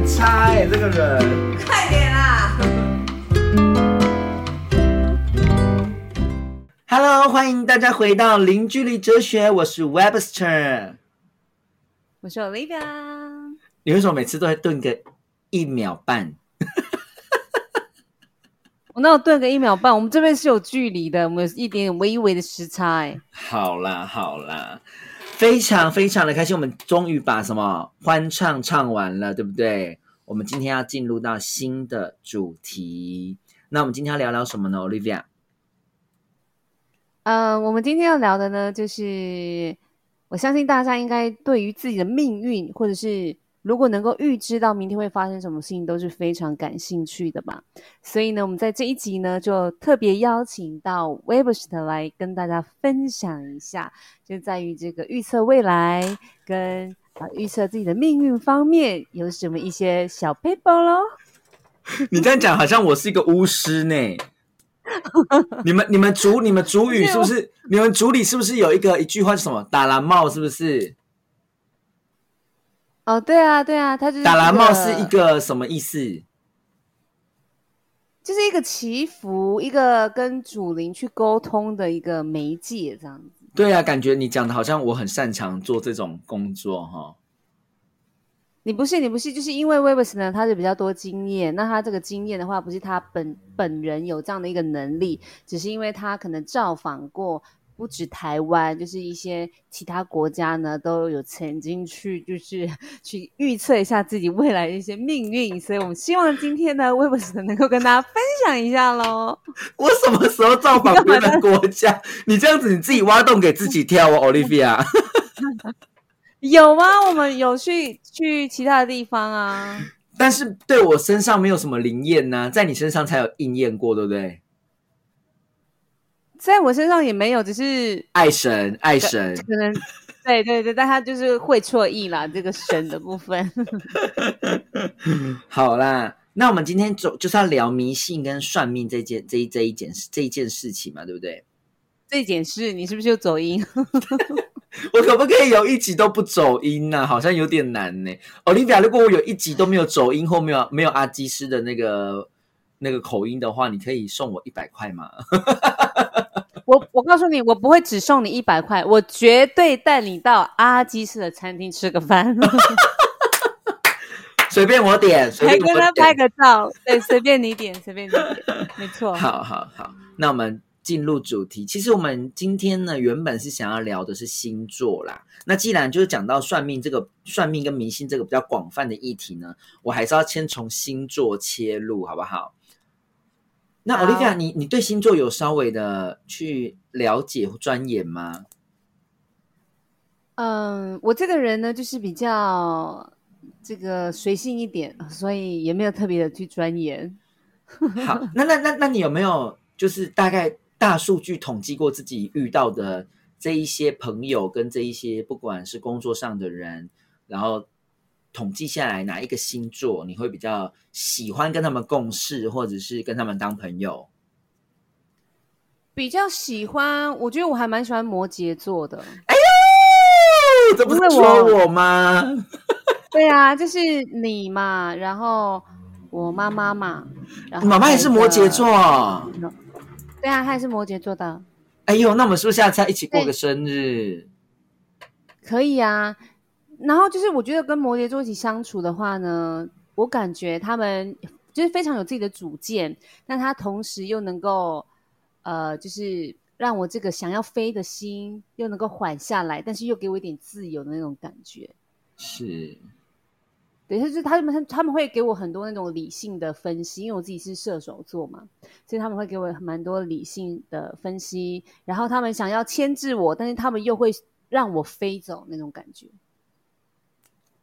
很差哎，这个人。快点啦！Hello，欢迎大家回到零距离哲学，我是 Webster。我是 Olivia。你为什么每次都会顿个一秒半？我那我顿个一秒半，我们这边是有距离的，我们有一点点微微的时差、哎，好啦好啦，非常非常的开心，我们终于把什么欢唱唱完了，对不对？我们今天要进入到新的主题，那我们今天要聊聊什么呢？Olivia，呃，我们今天要聊的呢，就是我相信大家应该对于自己的命运，或者是如果能够预知到明天会发生什么事情，都是非常感兴趣的吧。所以呢，我们在这一集呢，就特别邀请到 Webster 来跟大家分享一下，就在于这个预测未来跟啊预测自己的命运方面有什么一些小 paper 咯。你这样讲好像我是一个巫师呢。你们你们主你们主语是不是？你们主里是不是有一个一句话是什么？打蓝帽是不是？哦，对啊，对啊，他就是打蓝帽是一个什么意思？就是一个祈福，一个跟主灵去沟通的一个媒介，这样子。对啊，感觉你讲的好像我很擅长做这种工作哈。你不是，你不是，就是因为 Webs 呢，他是比较多经验。那他这个经验的话，不是他本本人有这样的一个能力，只是因为他可能造访过不止台湾，就是一些其他国家呢，都有曾经去，就是 去预测一下自己未来的一些命运。所以我们希望今天呢，Webs 能够跟大家分享一下喽。我什么时候造访别的 国家？你这样子你自己挖洞给自己跳哦，Olivia。有吗？我们有去去其他的地方啊。但是对我身上没有什么灵验呢、在你身上才有应验过，对不对？在我身上也没有，只是爱神，爱神，可能 对对对，但他就是会错意啦，这个神的部分。好啦，那我们今天就就是要聊迷信跟算命这件这一这一件事这一件事情嘛，对不对？这件事你是不是又走音？我可不可以有一集都不走音呢、好像有点难呢。Olivia，如果我有一集都没有走音或没有没有阿基师的那个那个口音的话，你可以送我一百块吗？我我告诉你，我不会只送你一百块，我绝对带你到阿基斯的餐厅吃个饭，随便我点，随还便我跟他拍点。个照。对，随便你点，随便你点，没错。好好好，那我们进入主题。其实我们今天呢，原本是想要聊的是星座啦。那既然就是讲到算命这个算命跟迷信这个比较广泛的议题呢，我还是要先从星座切入，好不好？那好 Olivia，你你对星座有稍微的去了解或钻研吗？嗯，我这个人呢，就是比较这个随性一点，所以也没有特别的去钻研。好，那那那那你有没有就是大概大数据统计过自己遇到的这一些朋友跟这一些不管是工作上的人，然后统计下来哪一个星座你会比较喜欢跟他们共事，或者是跟他们当朋友？比较喜欢，我觉得我还蛮喜欢摩羯座的。这不是说我我吗？对啊，就是你嘛，然后我妈妈嘛，然后妈妈也是摩羯座。对啊，她也是摩羯座的，哎呦，那我们是不是下次要一起过个生日？可以啊。然后就是我觉得跟摩羯座一起相处的话呢，我感觉他们就是非常有自己的主见，但他同时又能够呃，就是让我这个想要飞的心又能够缓下来，但是又给我一点自由的那种感觉。是，对，就是他们他们会给我很多那种理性的分析，因为我自己是射手座嘛，所以他们会给我蛮多理性的分析，然后他们想要牵制我，但是他们又会让我飞走那种感觉。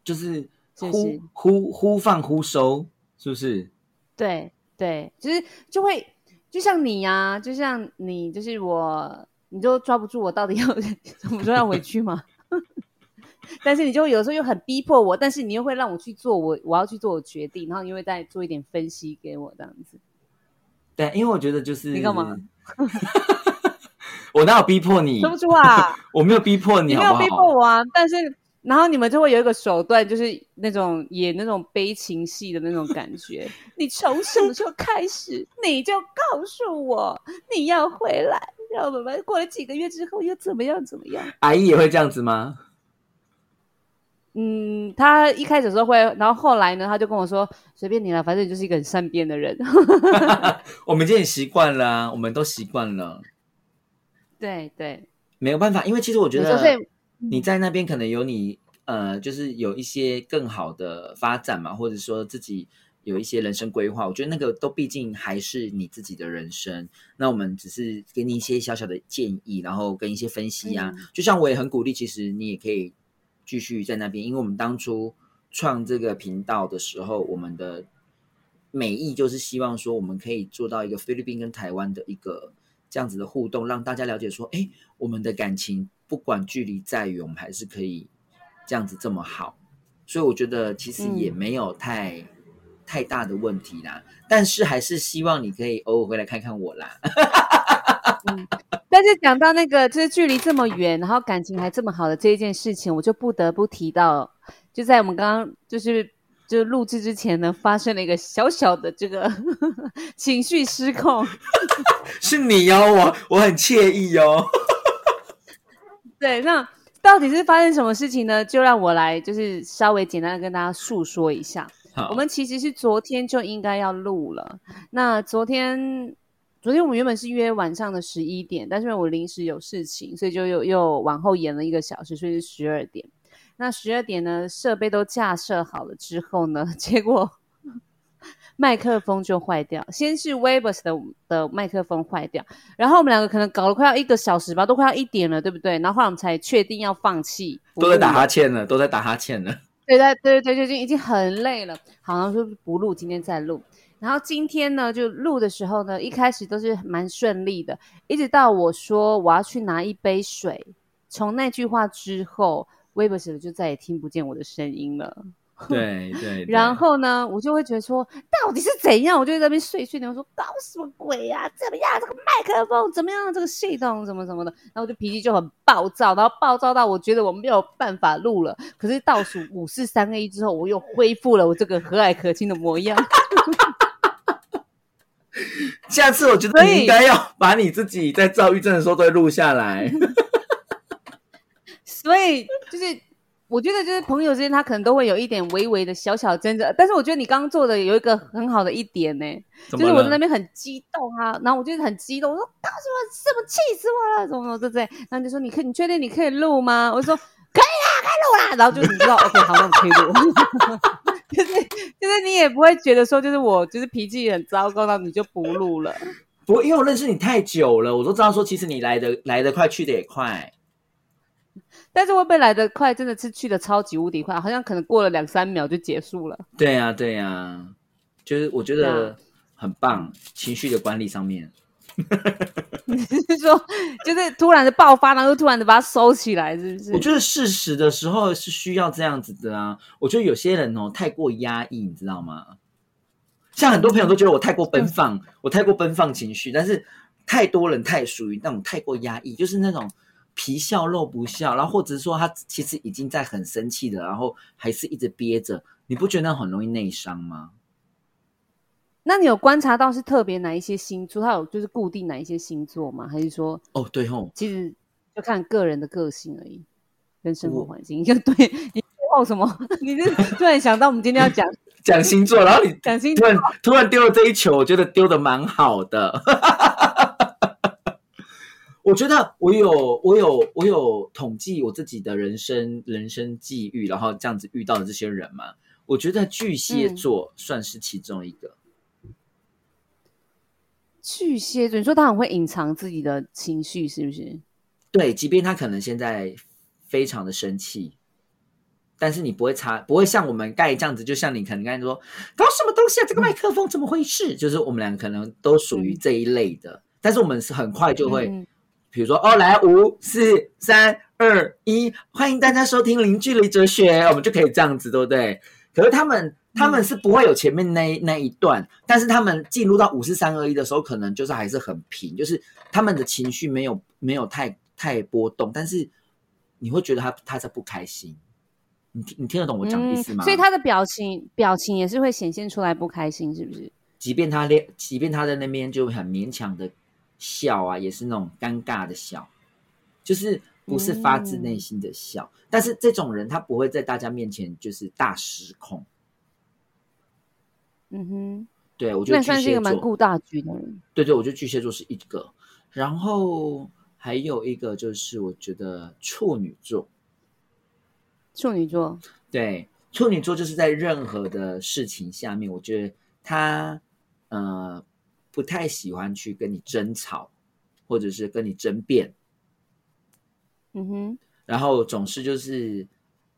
就是是忽是忽忽放忽收，是不是？对对，就是就会就像你呀、就像你，就是我，你就抓不住我到底要 怎么说要回去吗？但是你就有时候又很逼迫我，但是你又会让我去做我我要去做我决定，然后你会再做一点分析给我这样子。对，因为我觉得就是你干嘛？我哪有逼迫你？说不出啊，我没有逼迫你，你没有？逼迫我啊，但是然后你们就会有一个手段，就是那种演那种悲情戏的那种感觉。你从什么时候开始，你就告诉我你要回来，然后我们过了几个月之后又怎么样怎么样？阿姨也会这样子吗？嗯，他一开始时候会，然后后来呢，他就跟我说：“随便你了，反正你就是一个很善变的人。我们已经很习惯了，我们都习惯了。对对，没有办法，因为其实我觉得是你在那边可能有你呃，就是有一些更好的发展嘛，或者说自己有一些人生规划。我觉得那个都毕竟还是你自己的人生。那我们只是给你一些小小的建议，然后跟一些分析啊。嗯就像我也很鼓励，其实你也可以继续在那边，因为我们当初创这个频道的时候，我们的美意就是希望说，我们可以做到一个菲律宾跟台湾的一个这样子的互动，让大家了解说，哎，我们的感情不管距离再远，我们还是可以这样子这么好。所以我觉得其实也没有太、太大的问题啦，但是还是希望你可以偶尔回来看看我啦。但是讲到那个，就是距离这么远，然后感情还这么好的这一件事情，我就不得不提到，就在我们刚刚就是就录制之前呢，发生了一个小小的这个 情绪失控。是你哦，我我很惬意哦。对，那到底是发生什么事情呢？就让我来就是稍微简单的跟大家诉说一下。我们其实是昨天就应该要录了。那昨天，昨天我们原本是约晚上的十一点，但是因为我临时有事情，所以就又又往后延了一个小时，所以是十二点。那十二点呢，设备都架设好了之后呢，结果麦克风就坏掉。先是 Webers 的的麦克风坏掉，然后我们两个可能搞了快要一个小时吧，都快要一点了，对不对？然后后来我们才确定要放弃，都在打哈欠了，都在打哈欠了。对对对对，就已经已经很累了。好，然后说不录，今天再录。然后今天呢，就录的时候呢，一开始都是蛮顺利的，一直到我说我要去拿一杯水，从那句话之后 w e b e r 就再也听不见我的声音了。对对，然后呢，我就会觉得说，到底是怎样？我就在那边碎碎念，我说搞什么鬼啊？怎么样？这个麦克风怎么样？这个系统怎么怎么的？然后我就脾气就很暴躁，然后暴躁到我觉得我没有办法录了。可是倒数五四三个一之后，我又恢复了我这个和蔼可亲的模样。下次我觉得你应该要把你自己在躁郁症的时候都会录下来。所以就是我觉得就是朋友之间他可能都会有一点微微的小小争执，但是我觉得你刚刚做的有一个很好的一点呢、怎么就是我在那了？边很激动啊，然后我就很激动，我说搞什么什么气死我了，怎么怎么对不对？然后就说你可以你确定你可以录吗？我就说可以啦，可以录啦。然后就你知道，OK，好，那我可以录。就是就是你也不会觉得说就是我就是脾气很糟糕，然后你就不录了。不，因为我认识你太久了，我都知道说，其实你来的来的快，去的也快。但是会不会来得快，真的是去的超级无敌快，好像可能过了两三秒就结束了。对呀、对呀、就是我觉得啊很棒，情绪的管理上面。你是说，就是突然的爆发，然后又突然的把它收起来，是不是？我觉得事实的时候是需要这样子的啊。我觉得有些人哦太过压抑，你知道吗？像很多朋友都觉得我太过奔放，我太过奔放情绪，但是太多人太属于那种太过压抑，就是那种皮笑肉不笑，然后或者是说他其实已经在很生气的，然后还是一直憋着，你不觉得那很容易内伤吗？那你有观察到是特别哪一些星座？他有就是固定哪一些星座吗？还是说哦，对吼，其实就看个人的个性而已，跟生活我环境？就 对你后什么？你是突然想到我们今天要讲 讲星座，然后你讲星突然突然丢了这一球，我觉得丢的蛮好的。我觉得我有我有我有统计我自己的人生人生际遇，然后这样子遇到的这些人嘛，我觉得巨蟹座算是其中一个。巨蟹座，你说他很会隐藏自己的情绪，是不是？对，即便他可能现在非常的生气，但是你不会擦，不会像我们盖这样子，就像你可能刚才说搞什么东西啊，这个麦克风怎么回事？就是我们两个可能都属于这一类的，但是我们是很快就会，嗯比如说哦，来五四三二一，欢迎大家收听零距离哲学，我们就可以这样子，对不对？可是他们他们是不会有前面那那一段，但是他们进入到五四三二一的时候，可能就是还是很平，就是他们的情绪没有没有太太波动，但是你会觉得他他在不开心。你听你听得懂我讲的意思吗？嗯所以他的表情表情也是会显现出来不开心，是不是？即便他连，即便他在那边就很勉强的笑啊，也是那种尴尬的笑，就是不是发自内心的笑。但是这种人他不会在大家面前就是大失控。嗯哼，对我觉得那算是一个蛮顾大局的人。对对，我觉得巨蟹座是一个，然后还有一个就是我觉得处女座，处女座，对，处女座就是在任何的事情下面，我觉得他呃不太喜欢去跟你争吵，或者是跟你争辩，嗯哼，然后总是就是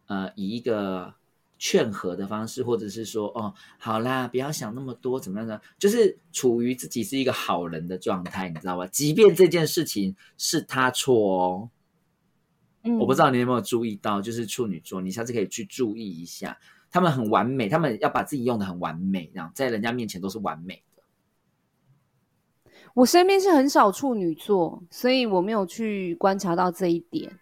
呃以一个劝和的方式，或者是说哦好啦，不要想那么多，怎么样的，就是处于自己是一个好人的状态，你知道吧？即便这件事情是他错哦，嗯，我不知道你有没有注意到，就是处女座，你下次可以去注意一下，他们很完美，他们要把自己用的很完美，然后在人家面前都是完美的。我身边是很少处女座，所以我没有去观察到这一点。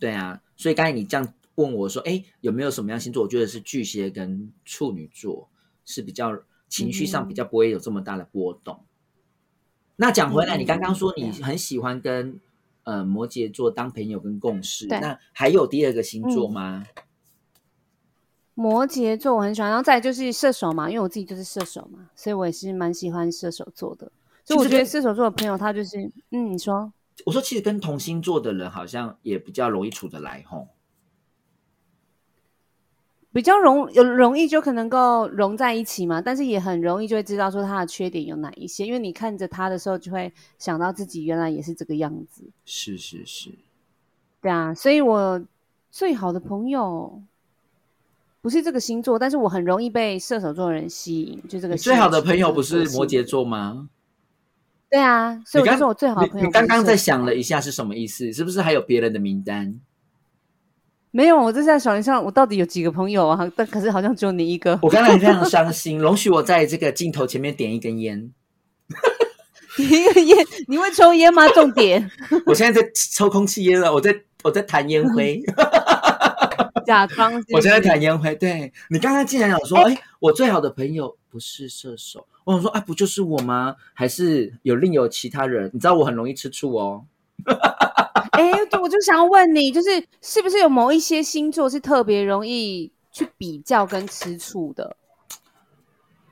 对啊，所以刚才你这样问我说，哎，有没有什么样星座？我觉得是巨蟹跟处女座是比较情绪上比较不会有这么大的波动。那讲回来，嗯你刚刚说你嗯很喜欢跟呃摩羯座当朋友跟共事，那还有第二个星座吗？摩羯座我很喜欢，然后再就是射手嘛，因为我自己就是射手嘛，所以我也是蛮喜欢射手座的。所以我觉得射手座的朋友，他就是，嗯，你说，我说，其实跟同星座的人好像也比较容易处得来，吼。比较容有容易就可能够融在一起嘛，但是也很容易就会知道说他的缺点有哪一些，因为你看着他的时候，就会想到自己原来也是这个样子，是是是，对啊，所以我最好的朋友不是这个星座，但是我很容易被射手座的人吸引，就这个你最好的朋友不是摩羯座吗？对啊，所以我说我最好的朋友你刚刚在想了一下是什么意思？是不是还有别人的名单？没有，我这是在想一下，我到底有几个朋友啊？但可是好像只有你一个。我刚才非常伤 心，容许我在这个镜头前面点一根烟。你一个烟，你会抽烟吗？重点，我现在在抽空气烟了，我在我在弹烟灰，假装。我现在弹烟灰。对你刚刚竟然讲说，哎、我最好的朋友不是射手，我想说啊，不就是我吗？还是有另有其他人？你知道我很容易吃醋哦。哎、对我就想要问你，就是是不是有某一些星座是特别容易去比较跟吃醋的，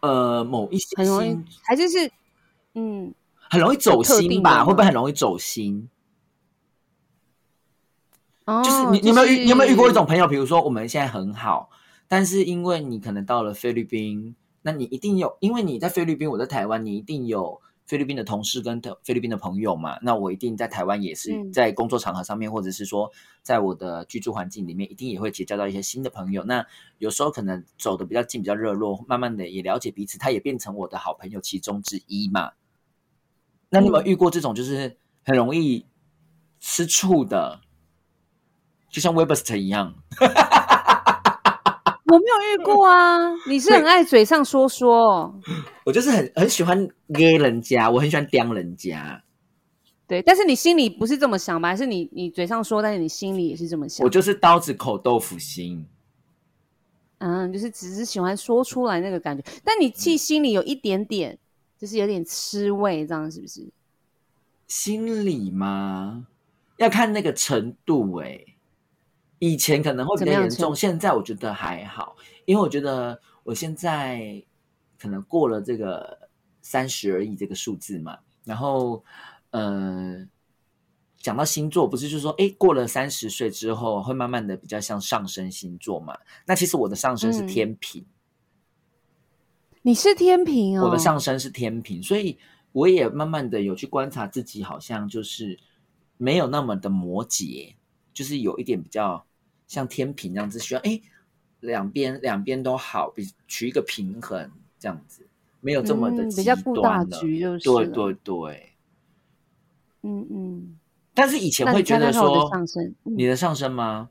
呃，某一些很容易星，还是是嗯，很容易走心吧？吗会不会很容易走心？哦，就是你你有没有遇是你有没有遇过一种朋友？比如说我们现在很好，但是因为你可能到了菲律宾，那你一定有，因为你在菲律宾，我在台湾，你一定有菲律宾的同事跟菲律宾的朋友嘛。那我一定在台湾也是嗯在工作场合上面，或者是说在我的居住环境里面，一定也会结交到一些新的朋友。那有时候可能走的比较近，比较热络，慢慢的也了解彼此，他也变成我的好朋友其中之一嘛。那你有没有嗯遇过这种就是很容易吃醋的？就像 Webster 一样，我没有遇过啊。你是很爱嘴上说说，我就是很很喜欢约人家，我很喜欢刁人家，对，但是你心里不是这么想吧？还是你你嘴上说，但是你心里也是这么想？我就是刀子口豆腐心。嗯，就是只是喜欢说出来那个感觉，但你其实心里有一点点，就是有点吃味，这样是不是？心理吗？要看那个程度哎、以前可能会比较严重，现在我觉得还好，因为我觉得我现在可能过了这个三十而已这个数字嘛，然后呃，讲到星座，不是就说哎，过了三十岁之后会慢慢的比较像上升星座嘛？那其实我的上升是嗯天平。你是天平哦，我的上升是天平，所以我也慢慢的有去观察自己，好像就是没有那么的摩羯，就是有一点比较像天平这样子，需要哎两边两边都好，比取一个平衡这样子，没有这么的嗯极比较顾大。局就是对对对，嗯嗯。但是以前会觉得说你的上升吗？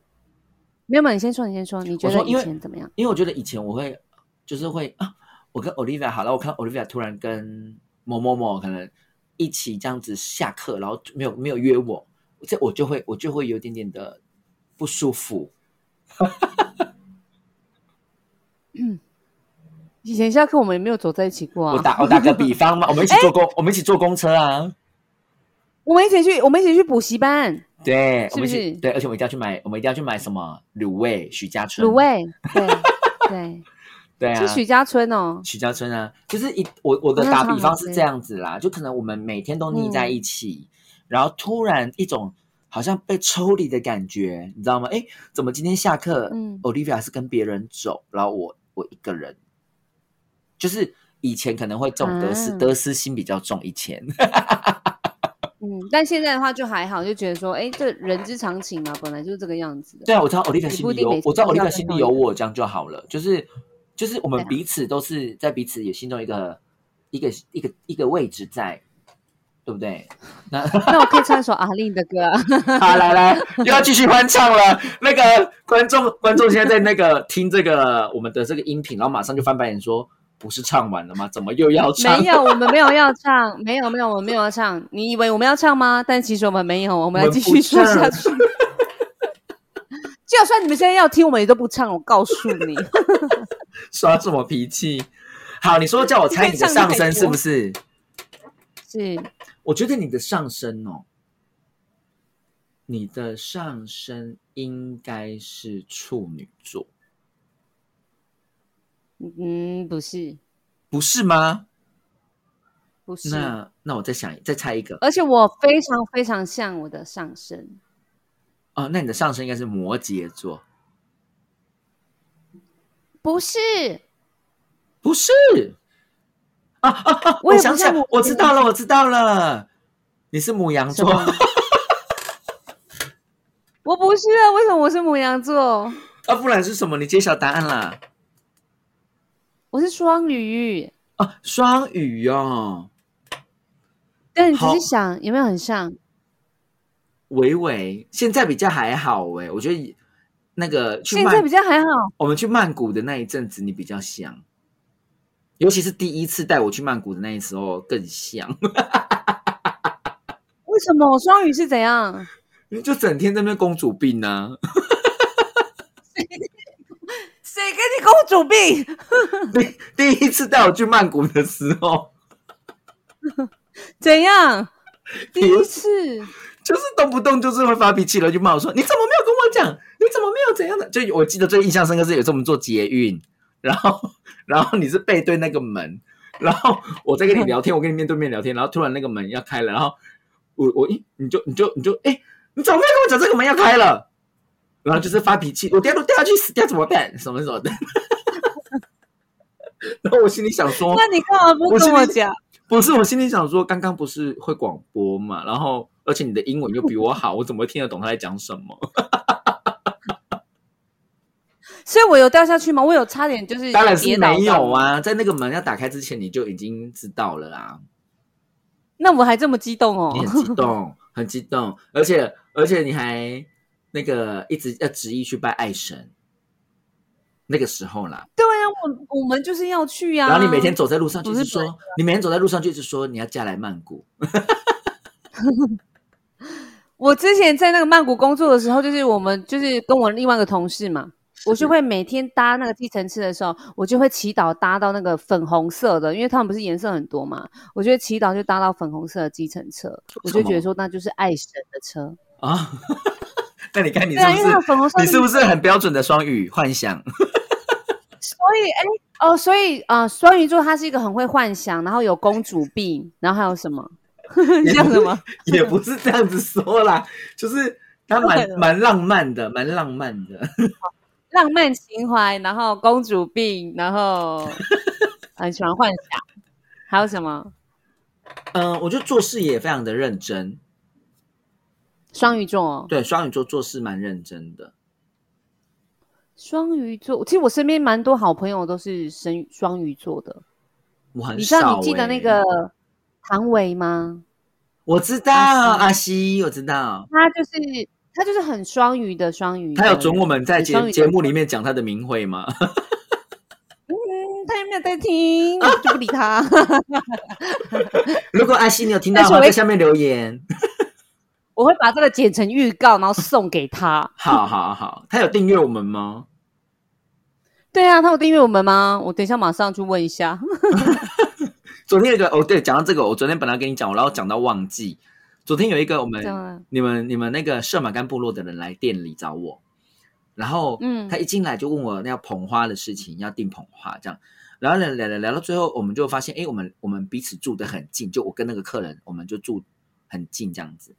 没有没有，你先说，你先说，你觉得以前怎么样？因为我觉得以前我会就是会啊，我跟 Olivia 好了，我看到 Olivia 突然跟某某某可能一起这样子下课，然后没有没有约我，这我就会，我就会有点点的不舒服。嗯，以前下课我们也没有走在一起过啊。我打我打个比方嘛，我们一起坐公，我们一起坐公车啊。我们一起去，我们一起去补习班。对，是不是？对，而且我们一定要去买，我们一定要去买什么卤味？许家村卤味？对，对，对啊，是许家村哦。许家村啊，就是一我我的打比方是这样子啦，就可能我们每天都腻在一起。然后突然一种好像被抽离的感觉，你知道吗？哎，怎么今天下课，嗯，Olivia 是跟别人走，然后我我一个人，就是以前可能会这种得失、啊得失心比较重，以前 嗯，但现在的话就还好，就觉得说，哎，这人之常情嘛，本来就是这个样子的。对啊，我知道 Olivia 心里有我知道 Olivia 心里有我，这样就好了。就是就是我们彼此都是在彼此也心中一个一个一个一个位置在，对不对？那那我可以唱一首阿令的歌啊。好，来来，又要继续欢唱了。那个观众观众现在在那个听这个我们的这个音频，然后马上就翻白眼说：“不是唱完了吗？怎么又要唱？”没有，我们没有要唱，没有没有，我们没有要唱。你以为我们要唱吗？但其实我们没有，我们要继续说下去。就算你们现在要听，我们也都不唱。我告诉你，耍什么脾气？好，你说叫我猜你的上身是不是？是我觉得你的上身哦，你的上身应该是处女座，嗯，不是，不是吗？不是。那那我再想再猜一个而且我非常非常像我的上身，哦，那你的上身应该是摩羯座，不是，不是？啊啊啊！我想起来，我知道了，我知道了，你是母羊座 我不是啊。为什么我是母羊座？啊，不然是什么？你揭晓答案啦！我是双鱼。啊，双鱼哦，但你仔好细想，有没有很像？微微现在比较还好哎，我觉得那个去现在比较还好。我们去曼谷的那一阵子，你比较像，尤其是第一次带我去曼谷的那一时候更像，为什么双鱼是怎样？你就整天在那公主病啊，谁跟你公主病？第一次带我去曼谷的时候，怎样？第一次就是动不动就是会发脾气了，就骂我说：“你怎么没有跟我讲？你怎么没有怎样的？”就我记得最印象深刻是有一次我们做捷运，然后然后你是背对那个门，然后我在跟你聊天，我跟你面对面聊天，然后突然那个门要开了，然后我我一你就你就你就哎、你怎么没有跟我讲这个门要开了？然后就是发脾气，我掉都掉下去死掉怎么办？什么什么的。然后我心里想说，那你干嘛不跟我讲？不是，我心里想说，刚刚不是会广播嘛，然后而且你的英文又比我好，我怎么会听得懂他在讲什么？所以我有掉下去吗？我有差点就是当然是没有。啊，在那个门要打开之前，你就已经知道了啊，那我还这么激动哦你！很激动，很激动，而且而且你还那个一直要执意去拜爱神，那个时候啦，对啊，我我们就是要去啊。然后你每天走在路上就不是是说，你每天走在路上就一直说你要嫁来曼谷，我之前在那个曼谷工作的时候，就是我们就是跟我另外一个同事嘛，我就会每天搭那个计程车的时候，我就会祈祷搭到那个粉红色的，因为他们不是颜色很多嘛，我就会祈祷就搭到粉红色的计程车，我就觉得说那就是爱神的车。啊。那你看你对啊，因为它是不是？粉红色，你是不是很标准的双语幻想？所以哎哦，所以啊、呃双鱼座他是一个很会幻想，然后有公主病，然后还有什么？你讲什么？也不是这样子说啦，就是他蛮蛮浪漫的，蛮浪漫的。浪漫情怀，然后公主病，然后很喜欢幻想，还有什么？嗯、我觉得做事也非常的认真。双鱼座哦，对，双鱼座做事蛮认真的。双鱼座，其实我身边蛮多好朋友都是生双鱼座的。我很你知道、你记得那欸个唐维吗？我知道阿阿西，我知道，他就是他就是很双鱼的双鱼的。他有准我们在节节目里面讲他的名讳吗？嗯，他有没有在听？我就不理他。如果阿西你有听到的话，在下面留言。我会把这个剪成预告，然后送给他。好好好，他有订阅我们吗？对啊，他有订阅我们吗？我等一下马上去问一下。昨天那个哦，对，讲到这个，我昨天本来跟你讲，然后讲到忘记。昨天有一个我们你们你们那个射马干部落的人来店里找我，然后嗯他一进来就问我那要捧花的事情，要订捧花这样，然后聊聊聊聊到最后，我们就发现，哎，我们我们彼此住的很近，就我跟那个客人，我们就住很近这样子。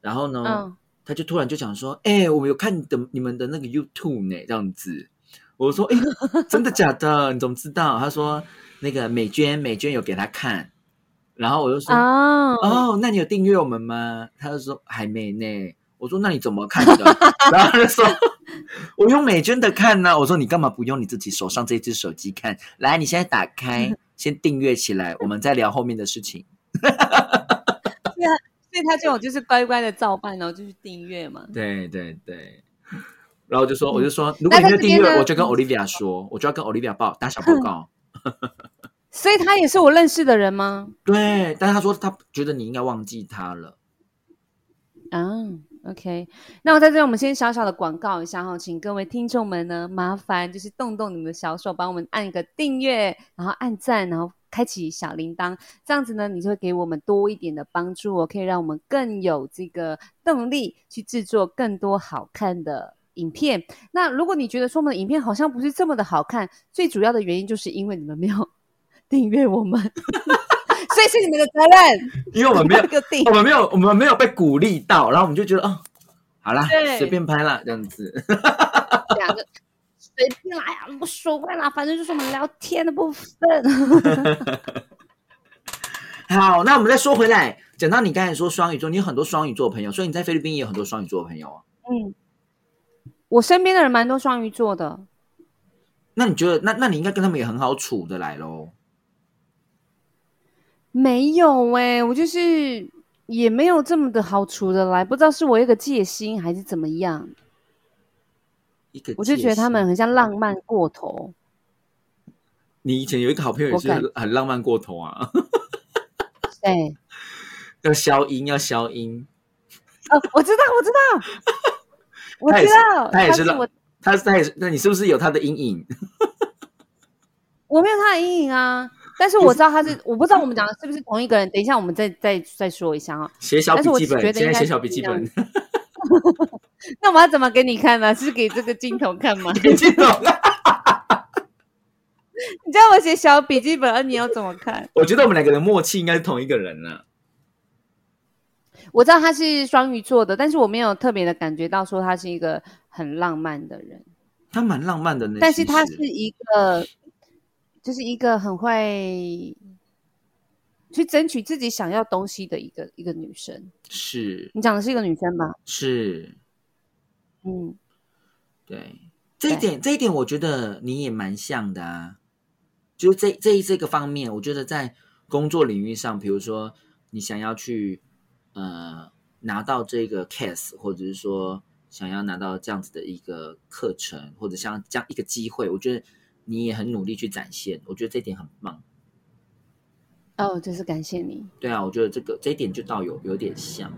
然后呢，嗯他就突然就讲说，哎，我们有看你的你们的那个 YouTube 呢，这样子。我说，哎，真的假的？你怎么知道？他说，那个美娟美娟有给他看，然后我就说，啊，哦，那你有订阅我们吗？他就说还没呢。我说那你怎么看的？然后他就说我用美娟的看呢、我说你干嘛不用你自己手上这只手机看？来，你现在打开，先订阅起来，我们再聊后面的事情。对啊所以他这种就是乖乖的照办，然后就去订阅嘛。对对对。然后我就说，嗯我就说，如果你没有订阅，我就跟 Olivia 说，我就要跟 Olivia 报打小报告。所以他也是我认识的人吗？对，但是他说他觉得你应该忘记他了。啊，OK，那我在这里我们先小小的广告一下哈，请各位听众们呢，麻烦就是动动你们的小手，帮我们按一个订阅，然后按赞，然后开启小铃铛，这样子呢，你就会给我们多一点的帮助哦，可以让我们更有这个动力去制作更多好看的。影片，那如果你觉得说我们的影片好像不是这么的好看，最主要的原因就是因为你们没有订阅我们，所以是你们的责任。因为我们没有我们没有，我们没有被鼓励到，然后我们就觉得，哦，好啦，对随便拍啦，这样子。两个随便来啊，无所谓啦，反正就是我们聊天的部分。好，那我们再说回来，讲到你刚才说双鱼座，你有很多双鱼座的朋友，所以你在菲律宾也有很多双鱼座的朋友啊。嗯，我身边的人蛮多双鱼座的，那你觉得，那那你应该跟他们也很好处的来喽？没有哎、我就是也没有这么的好处的来，不知道是我一个戒心还是怎么样，一个，我就觉得他们，很像浪漫过头。你以前有一个好朋友也是很浪漫过头啊，对，要消音，要消音。哦，我知道，我知道，我知道，他也是浪我，他他也是，那你是不是有他的阴影？我没有他的阴影啊。但是我知道他是，我不知道我们讲的是不是同一个人。等一下，我们再再再说一下啊。写小笔记本，觉得应该现在写小笔记本，那我要怎么给你看呢？是给这个镜头看吗？笔记本。你叫我写小笔记本，而你要怎么看？我觉得我们两个人默契应该是同一个人呢、我知道他是双鱼座的，但是我没有特别的感觉到说他是一个很浪漫的人，他蛮浪漫的呢，但是他是一个，就是一个很会去争取自己想要东西的一个一个女生。是你讲的是一个女生吧？是，嗯，对这一点，这一点我觉得你也蛮像的啊。就是这这一这个方面，我觉得在工作领域上，比如说你想要去呃拿到这个 case，或者是说想要拿到这样子的一个课程，或者像这样一个机会，我觉得你也很努力去展现，我觉得这一点很棒。哦，真是感谢你。对啊，我觉得这个这一点就倒有有点像。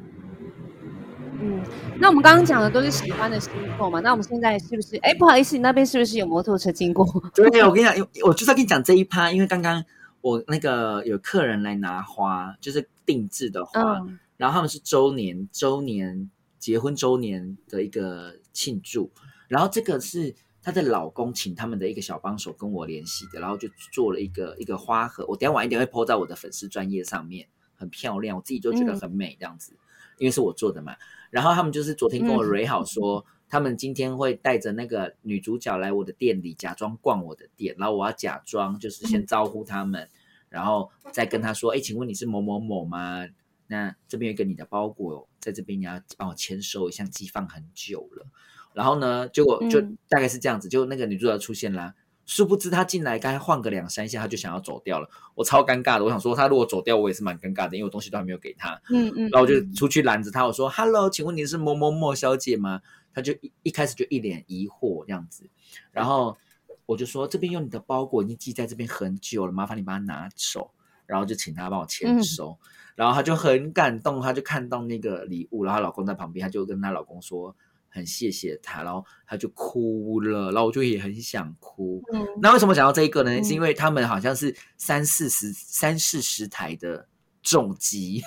嗯，那我们刚刚讲的都是喜欢的星座嘛？那我们现在是不是？哎，不好意思，你那边是不是有摩托车经过？对，我跟你讲，我就是要跟你讲这一趴，因为刚刚我那个有客人来拿花，就是定制的花，嗯然后他们是周年周年结婚周年的一个庆祝，然后这个是她的老公请他们的一个小帮手跟我联系的，然后就做了一个一个花盒，我等下晚一点会 po 在我的粉丝专业上面，很漂亮，我自己就觉得很美这样子，因为是我做的嘛。然后他们就是昨天跟我嗯蕊好说，他们今天会带着那个女主角来我的店里，假装逛我的店，然后我要假装就是先招呼他们，然后再跟他说，哎，请问你是某某某吗？那这边有一个你的包裹，在这边你要帮我签收一下，寄放很久了。然后呢，结果就嗯大概是这样子，就那个女主角出现啦。殊不知她进来，刚才晃个两三下，她就想要走掉了。我超尴尬的，我想说她如果走掉，我也是蛮尴尬的，因为我东西都还没有给她。嗯嗯，然后我就出去拦着她，我说：“Hello，请问你是某某某小姐吗？”她就一一开始就一脸疑惑这样子，然后我就说：“这边有你的包裹，已经寄在这边很久了，麻烦你把它拿走。”然后就请她帮我签嗯收，然后她就很感动，她就看到那个礼物，然后她老公在旁边，她就跟她老公说：“很谢谢他，然后他就哭了，然后我就也很想哭。嗯那为什么讲到这一个呢？嗯是因为他们好像是三四十、三四十台的重机，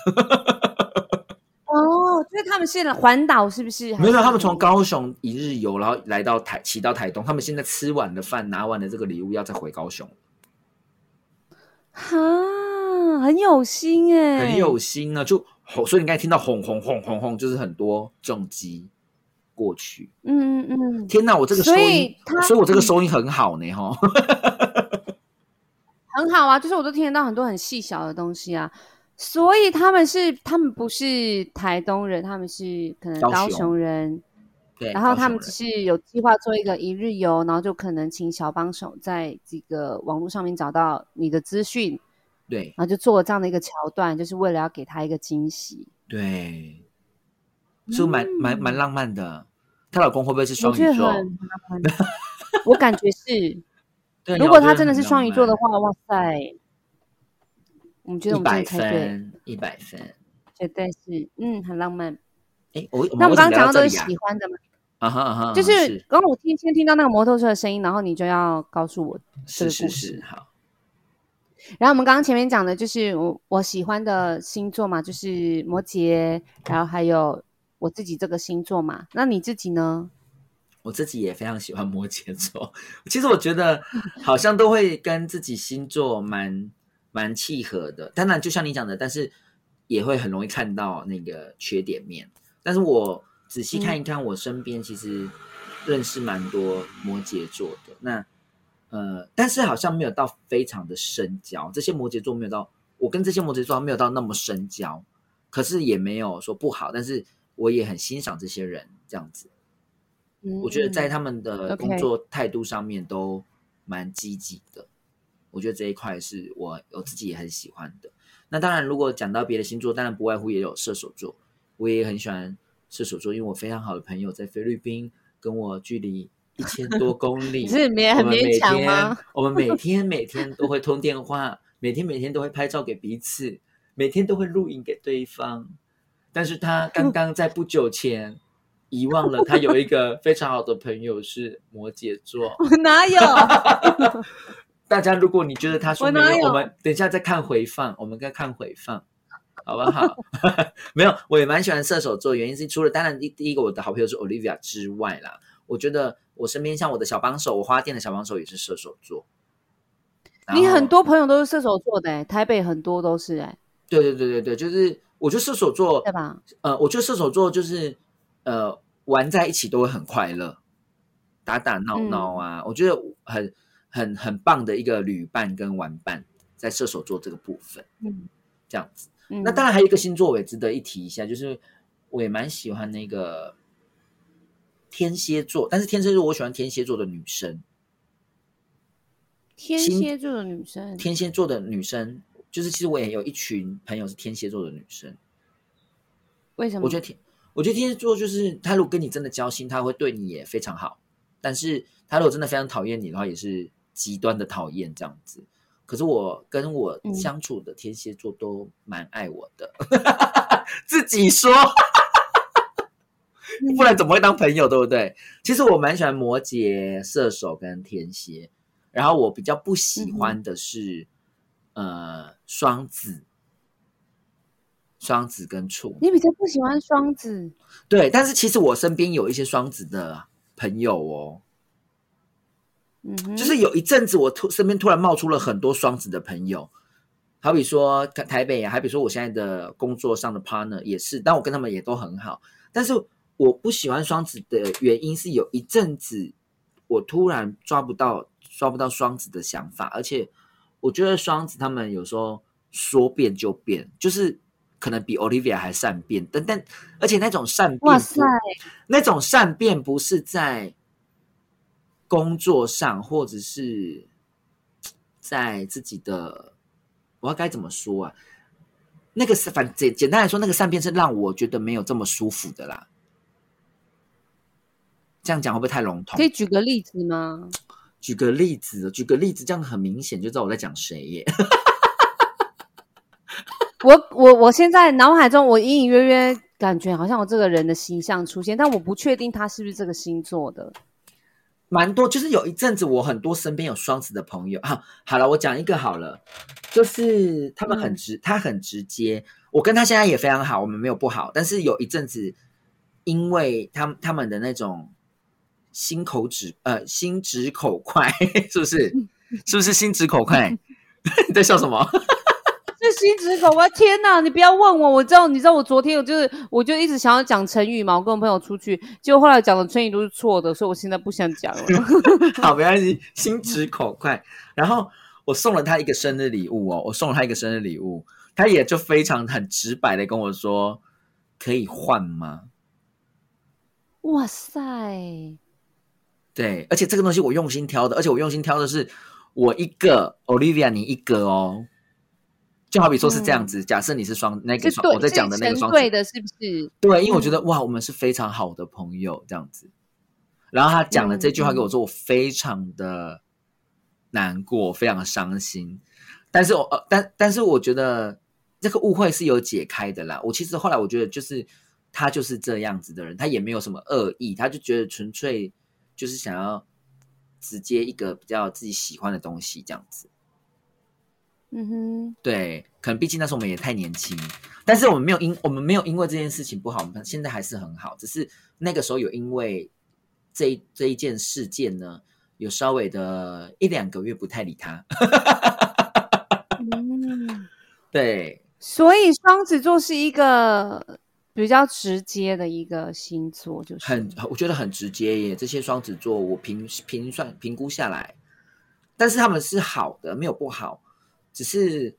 哦，所以他们是环岛是不是？没有，他们从高雄一日游，然后来到台，骑到台东。他们现在吃完了饭，拿完了这个礼物，要再回高雄，哈，很有心哎，很有心啊。就吼，所以你刚才听到轰轰轰轰轰，就是很多重机过去。嗯嗯嗯，天哪，我这个收所音以，所以我这个收音很好呢，哈。很好啊，就是我都听得到很多很细小的东西啊。所以他们是，他们不是台东人，他们是可能高高雄雄人，对，然后他们只是有计划做一个一日游，然后就可能请小帮手在这个网络上面找到你的资讯，对然后就做了这样的一个桥段，就是为了要给他一个惊喜。对，是蛮蛮蛮浪漫的。她老公会不会是双鱼座？我感觉是，对，如果他真的是双鱼座的，话，哇塞，我们觉得我们真一百的猜对，一百分。绝对是，嗯，很浪漫。哎，我那我们刚刚讲到都是喜欢的嘛，啊哈啊哈，就是刚刚我听先听到那个摩托车的声音，然后你就要告诉我这是是个故事是，好，然后我们刚刚前面讲的就是我我喜欢的星座嘛，就是摩羯，然后还有我自己这个星座嘛。那你自己呢？我自己也非常喜欢摩羯座。其实我觉得好像都会跟自己星座蛮蛮契合的。当然，就像你讲的，但是也会很容易看到那个缺点面。但是我仔细看一看，我身边其实认识蛮多摩羯座的。那呃，但是好像没有到非常的深交。这些摩羯座没有到，我跟这些摩羯座没有到那么深交，可是也没有说不好。但是我也很欣赏这些人这样子。嗯我觉得在他们的工作态度上面都蛮积极的。我觉得这一块是我我自己也很喜欢的。那当然，如果讲到别的星座，当然不外乎也有射手座，我也很喜欢射手座，因为我非常好的朋友在菲律宾，跟我距离一千多 公里，你是勉很勉强天吗？我们每 天每天都会通电话，每天每天都会拍照给彼此，每天都会录影给对方。但是他刚刚在不久前遗忘了，他有一个非常好的朋友是摩羯座。我哪有？大家，如果你觉得他说 没有，我们等一下再看回放，我们再看回放，好不好？没有，我也蛮喜欢射手座，原因是除了当然第第一个我的好朋友是 Olivia 之外啦，我觉得我身边像我的小帮手，我花店的小帮手也是射手座。你很多朋友都是射手座的、欸，台北很多都是哎、对对对对对，就是我觉得射手座对吧？呃，我觉得射手座就是呃玩在一起都会很快乐，打打闹闹啊，我觉得很很很棒的一个旅伴跟玩伴，在射手座这个部分嗯。这样子。嗯，那当然还有一个星座我也值得一提一下，就是我也蛮喜欢那个天蝎座，但是天蝎座我喜欢天蝎座的女生，天蝎座的女生，天蝎座的女生，就是其实我也有一群朋友是天蝎座的女生。为什么？我觉得天，我觉得天蝎座就是他如果跟你真的交心，他会对你也非常好。但是他如果真的非常讨厌你的话，也是极端的讨厌这样子。可是我跟我嗯相处的天蝎座都蛮爱我的，自己说，不然怎么会当朋友，对不对？其实我蛮喜欢摩羯、射手跟天蝎，然后我比较不喜欢的是、呃双子、双子跟处。你比较不喜欢双子，对，但是其实我身边有一些双子的朋友哦，嗯，就是有一阵子我突身边突然冒出了很多双子的朋友，好比说台台北啊，好比说我现在的工作上的 partner 也是，但我跟他们也都很好，但是我不喜欢双子的原因是有一阵子我突然抓不到抓不到双子的想法，而且我觉得双子他们有时候说变就变，就是可能比 Olivia 还善变，但但而且那种善变不哇塞，那种善变不是在工作上，或者是在自己的，我要该怎么说啊？那个是反简简单来说，那个善变是让我觉得没有这么舒服的啦。这样讲会不会太笼统可？以举个例子吗？举个例子，举个例子，这样很明显就知道我在讲谁耶。我我我现在脑海中我隐隐约约感觉好像我这个人的形象出现，但我不确定他是不是这个星座的。蛮多，就是有一阵子我很多身边有双子的朋友啊。好了，我讲一个好了，就是他们很直，他很直接。我跟他现在也非常好，我们没有不好。但是有一阵子，因为他他们的那种心口直呃心直口快，是不是？是不是心直口快？你 在笑什么？是心直口快！天哪，你不要问我，我知道，你知道我昨天我就是我就一直想要讲成语嘛，我跟我朋友出去，结果后来讲的成语都是错的，所以我现在不想讲了。好，没关系，心直口快。然后我送了他一个生日礼物哦，我送了他一个生日礼物，他也就非常很直白的跟我说，可以换吗？哇塞！对，而且这个东西我用心挑的，而且我用心挑的是我一个，Olivia 你一个哦。就好比说是这样子，假设你是双那个双，我在讲的那个双，对的，是不是？对，因为我觉得哇，我们是非常好的朋友，这样子。然后他讲了这句话给我说，我非常的难过，非常的伤心。但是我呃，但但是我觉得这个误会是有解开的啦。我其实后来我觉得，就是他就是这样子的人，他也没有什么恶意，他就觉得纯粹就是想要直接一个比较自己喜欢的东西这样子。嗯哼，对，可能毕竟那时候我们也太年轻，但是我们没有因我们没有因为这件事情不好，我们现在还是很好，只是那个时候有因为这这一件事件呢，有稍微的一两个月不太理他。嗯，对，所以双子座是一个比较直接的一个星座，就是很我觉得很直接耶。这些双子座我评评算评估下来，但是他们是好的，没有不好。只是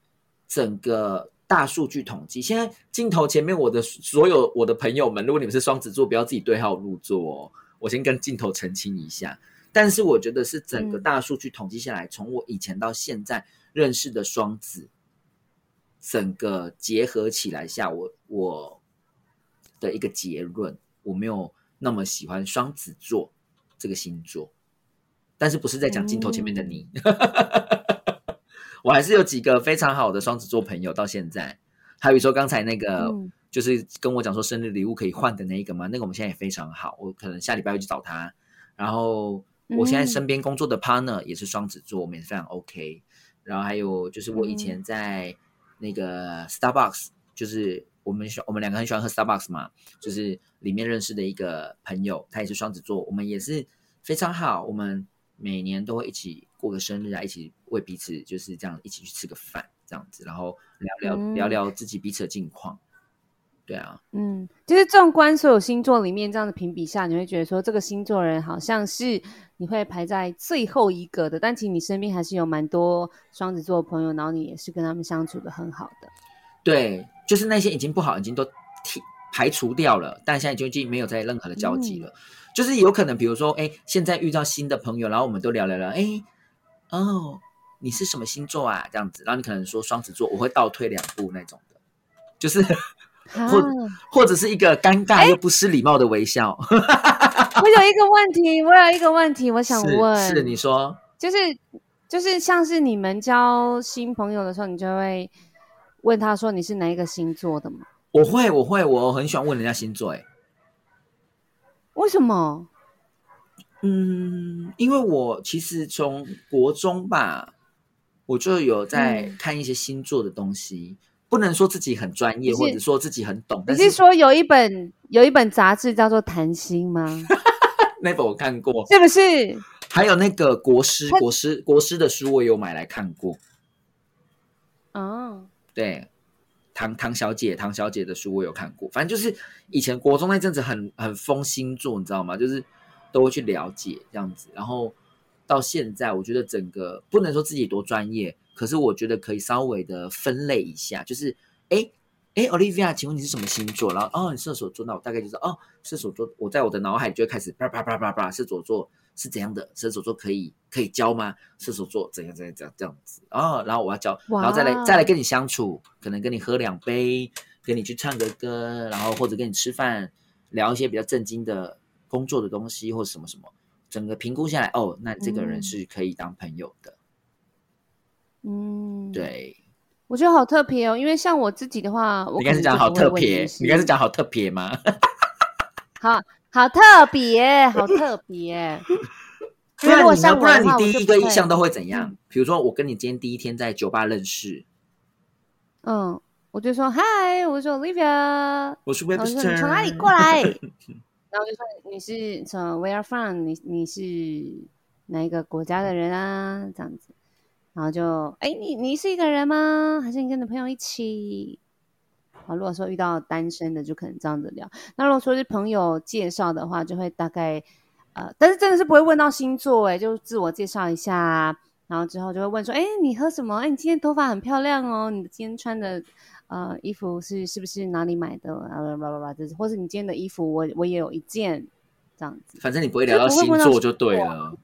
整个大数据统计，现在镜头前面我的所有我的朋友们，如果你们是双子座，不要自己对号入座哦。我先跟镜头澄清一下。但是我觉得是整个大数据统计下来，从我以前到现在认识的双子，整个结合起来下，我我的一个结论，我没有那么喜欢双子座这个星座。但是不是在讲镜头前面的你？我还是有几个非常好的双子座朋友，到现在，还有说刚才那个，就是跟我讲说生日礼物可以换的那一个嘛，那个我们现在也非常好，我可能下礼拜会去找他。然后我现在身边工作的 partner 也是双子座，我们也非常 OK。然后还有就是我以前在那个 Starbucks，就是我们喜我们两个很喜欢喝 Starbucks 嘛，就是里面认识的一个朋友，他也是双子座，我们也是非常好，我们每年都会一起。过个生日啊，一起为彼此就是这样一起去吃个饭，这样子，然后聊聊聊聊自己彼此的近况。对啊，嗯，就是纵观所有星座里面这样的评比下，你会觉得说这个星座人好像是你会排在最后一个的，但其实你身边还是有蛮多双子座的朋友，然后你也是跟他们相处的很好的。对，就是那些已经不好，已经都剔排除掉了，但现在就已经没有在任何的交集了。就是有可能，比如说，哎，现在遇到新的朋友，然后我们都聊聊聊，哎。哦，你是什么星座啊？这样子，然后你可能说双子座，我会倒退两步那种的，就是或或者是一个尴尬又不失礼貌的微笑。我有一个问题，我有一个问题，我想问，是你说，就是就是像是你们交新朋友的时候，你就会问他说你是哪一个星座的吗？我会，我会，我很喜欢问人家星座，哎，为什么？嗯，因为我其实从国中吧，我就有在看一些星座的东西，不能说自己很专业，或者说自己很懂。你是说有一本有一本杂志叫做《谈心》吗？那本我看过，是不是？还有那个国师、国师、国师的书，我有买来看过。哦，对，唐唐小姐、唐小姐的书我有看过。反正就是以前国中那阵子很很疯星座，你知道吗？就是。都会去了解这样子，然后到现在，我觉得整个不能说自己多专业，可是我觉得可以稍微的分类一下，就是哎哎，Olivia，请问你是什么星座？然后哦，你射手座，那我大概就是哦，射手座，我在我的脑海就会开始啪啪啪啪啪，射手座是怎样的？射手座可以可以教吗？射手座怎样怎样怎样这样子哦，然后我要教，然后再来再来跟你相处，可能跟你喝两杯，跟你去唱个歌，然后或者跟你吃饭，聊一些比较正经的。工作的东西或什么什么，整个评估下来，哦，那这个人是可以当朋友的。嗯，对。我觉得好特别哦，因为像我自己的话，我你刚才讲好特别，你刚才讲好特别吗？好好特别，好特别。不然你呢？不然你第一个印象都会怎样？比如说，我跟你今天第一天在酒吧认识，嗯，我就说嗨，我说 Olivia，我是 Webster，从哪里过来？然后就说你是从 Where from？你你是哪一个国家的人啊？这样子，然后就哎，你你是一个人吗？还是你跟你朋友一起？好，如果说遇到单身的，就可能这样子聊。那如果说是朋友介绍的话，就会大概。呃，但是真的是不会问到星座，哎，就自我介绍一下，然后之后就会问说，哎，你喝什么？哎，你今天头发很漂亮哦，你今天穿的呃衣服是是不是哪里买的？啊，叭叭叭，这是，或是你今天的衣服，我我也有一件，这样子。反正你不会聊到星座就对了，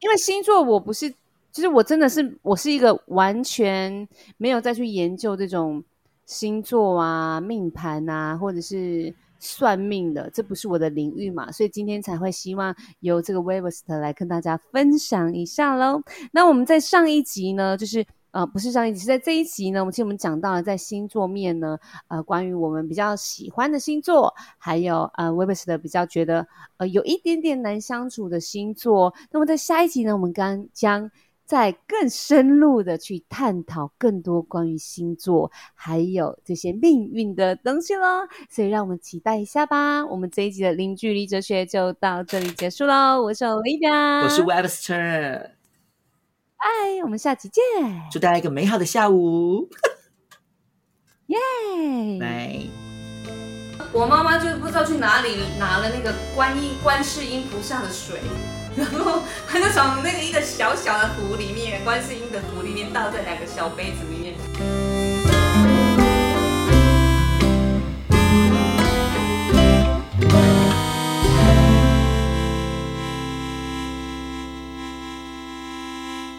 因为星座我不是，其实我真的是我是一个完全没有再去研究这种星座啊、命盘啊，或者是。算命的，这不是我的领域嘛，所以今天才会希望由这个 Webster 来跟大家分享一下喽。那我们在上一集呢，就是呃，不是上一集，是在这一集呢，我们其实我们讲到了在星座面呢，呃，关于我们比较喜欢的星座，还有呃 Webster 比较觉得呃有一点点难相处的星座。那么在下一集呢，我们刚将。再更深入的去探讨更多关于星座还有这些命运的东西喽，所以让我们期待一下吧。我们这一集的零距离哲学就到这里结束喽。我是 Olivia，我是 Webster，哎，我们下期见，祝大家一个美好的下午，耶，拜。我妈妈就不知道去哪里拿了那个观音观世音菩萨的水。然后他就从那个一个小小的壶里面观世音的壶里面倒在两个小杯子里面。